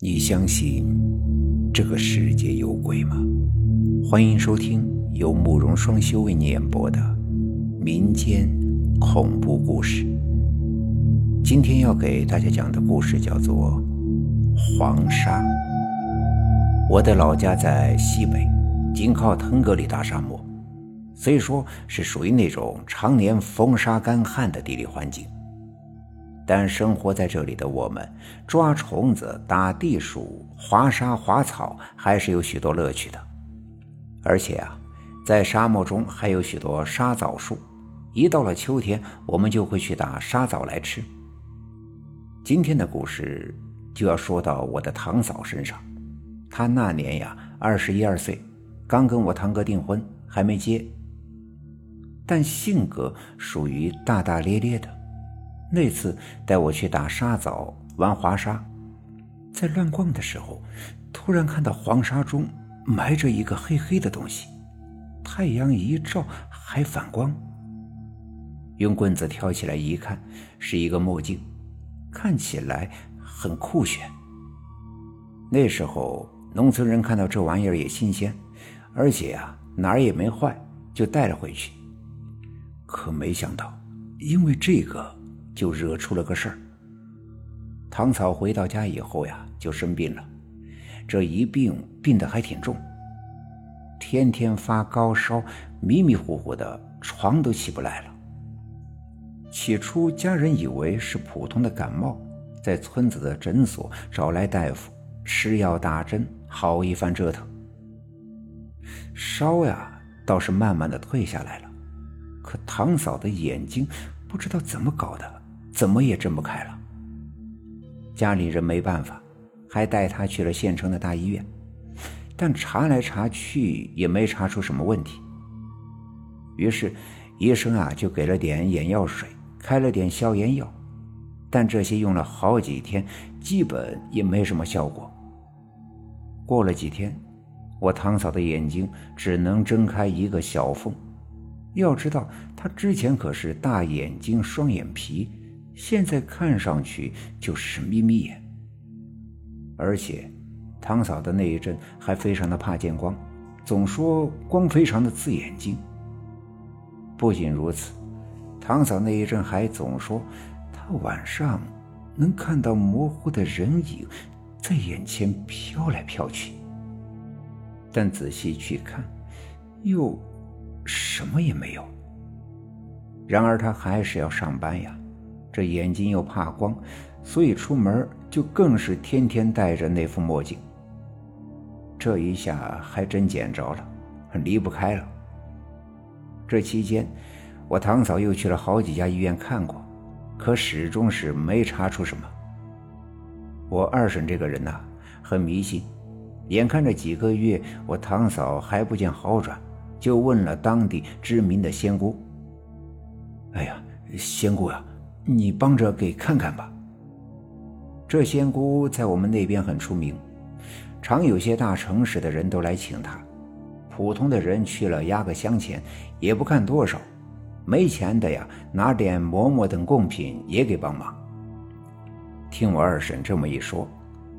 你相信这个世界有鬼吗？欢迎收听由慕容双修为你演播的民间恐怖故事。今天要给大家讲的故事叫做《黄沙》。我的老家在西北，紧靠腾格里大沙漠，虽说是属于那种常年风沙干旱的地理环境。但生活在这里的我们，抓虫子、打地鼠、划沙划草，还是有许多乐趣的。而且啊，在沙漠中还有许多沙枣树，一到了秋天，我们就会去打沙枣来吃。今天的故事就要说到我的堂嫂身上，她那年呀二十一二岁，刚跟我堂哥订婚，还没结，但性格属于大大咧咧的。那次带我去打沙枣、玩滑沙，在乱逛的时候，突然看到黄沙中埋着一个黑黑的东西，太阳一照还反光。用棍子挑起来一看，是一个墨镜，看起来很酷炫。那时候农村人看到这玩意儿也新鲜，而且啊哪儿也没坏，就带了回去。可没想到，因为这个。就惹出了个事儿。唐嫂回到家以后呀，就生病了，这一病病得还挺重，天天发高烧，迷迷糊糊的，床都起不来了。起初家人以为是普通的感冒，在村子的诊所找来大夫，吃药打针，好一番折腾。烧呀倒是慢慢的退下来了，可唐嫂的眼睛不知道怎么搞的。怎么也睁不开了。家里人没办法，还带他去了县城的大医院，但查来查去也没查出什么问题。于是，医生啊就给了点眼药水，开了点消炎药，但这些用了好几天，基本也没什么效果。过了几天，我堂嫂的眼睛只能睁开一个小缝。要知道，她之前可是大眼睛、双眼皮。现在看上去就是眯眯眼，而且堂嫂的那一阵还非常的怕见光，总说光非常的刺眼睛。不仅如此，堂嫂那一阵还总说她晚上能看到模糊的人影在眼前飘来飘去，但仔细去看，又什么也没有。然而她还是要上班呀。这眼睛又怕光，所以出门就更是天天戴着那副墨镜。这一下还真捡着了，离不开了。这期间，我堂嫂又去了好几家医院看过，可始终是没查出什么。我二婶这个人呐，很迷信，眼看着几个月我堂嫂还不见好转，就问了当地知名的仙姑。哎呀，仙姑呀！你帮着给看看吧。这仙姑在我们那边很出名，常有些大城市的人都来请她，普通的人去了压个香钱，也不看多少，没钱的呀，拿点馍馍等贡品也给帮忙。听我二婶这么一说，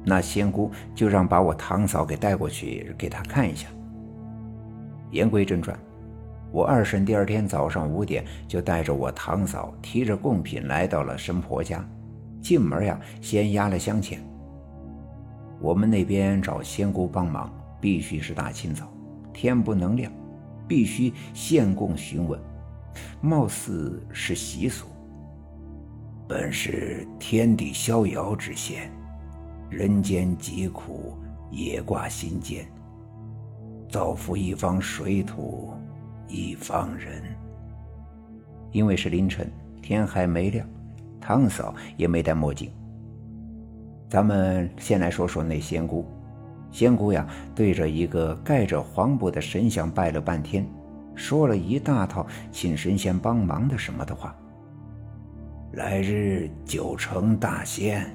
那仙姑就让把我堂嫂给带过去给她看一下。言归正传。我二婶第二天早上五点就带着我堂嫂提着贡品来到了神婆家，进门呀先压了香钱。我们那边找仙姑帮忙必须是大清早，天不能亮，必须献供询问，貌似是习俗。本是天地逍遥之仙，人间疾苦也挂心间，造福一方水土。一方人，因为是凌晨，天还没亮，堂嫂也没戴墨镜。咱们先来说说那仙姑，仙姑呀，对着一个盖着黄布的神像拜了半天，说了一大套请神仙帮忙的什么的话。来日九成大仙，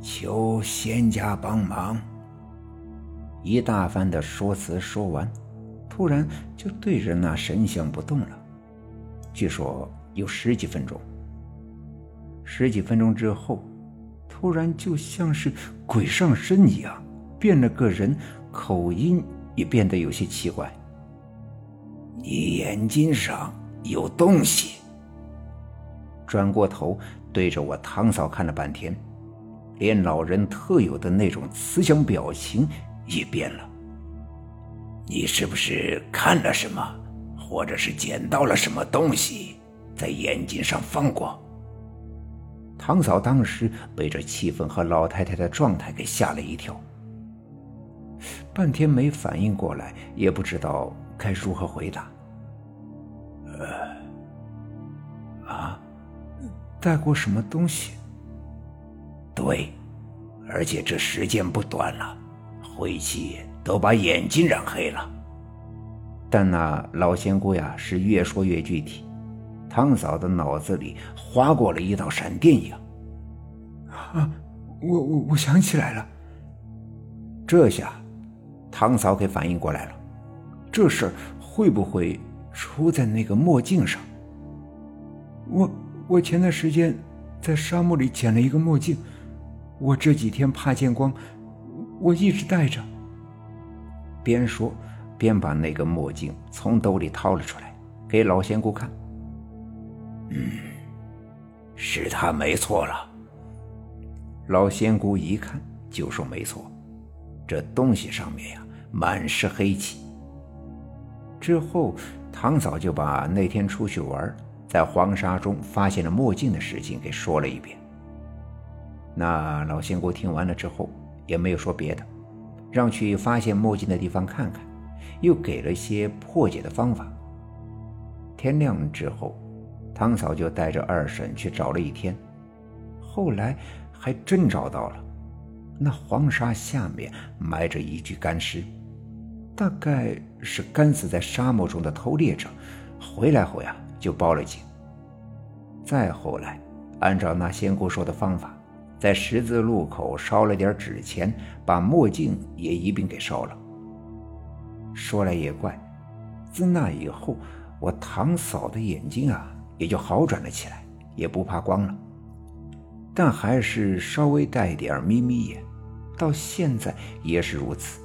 求仙家帮忙。一大番的说辞说完。突然就对着那神像不动了，据说有十几分钟。十几分钟之后，突然就像是鬼上身一样，变了个人，口音也变得有些奇怪。你眼睛上有东西。转过头对着我堂嫂看了半天，连老人特有的那种慈祥表情也变了。你是不是看了什么，或者是捡到了什么东西，在眼睛上放过？唐嫂当时被这气氛和老太太的状态给吓了一跳，半天没反应过来，也不知道该如何回答。呃，啊，带过什么东西？对，而且这时间不短了，晦气都把眼睛染黑了。但那老仙姑呀，是越说越具体。汤嫂的脑子里划过了一道闪电一样。啊，我我我想起来了。这下，汤嫂给反应过来了，这事儿会不会出在那个墨镜上？我我前段时间在沙漠里捡了一个墨镜，我这几天怕见光，我一直戴着。边说边把那个墨镜从兜里掏了出来，给老仙姑看。嗯，是他没错了。老仙姑一看就说：“没错，这东西上面呀满是黑气。”之后，唐嫂就把那天出去玩，在黄沙中发现了墨镜的事情给说了一遍。那老仙姑听完了之后也没有说别的，让去发现墨镜的地方看看，又给了些破解的方法。天亮之后。汤嫂就带着二婶去找了一天，后来还真找到了。那黄沙下面埋着一具干尸，大概是干死在沙漠中的偷猎者。回来后呀，就报了警。再后来，按照那仙姑说的方法，在十字路口烧了点纸钱，把墨镜也一并给烧了。说来也怪，自那以后，我堂嫂的眼睛啊。也就好转了起来，也不怕光了，但还是稍微带点眯眯眼，到现在也是如此。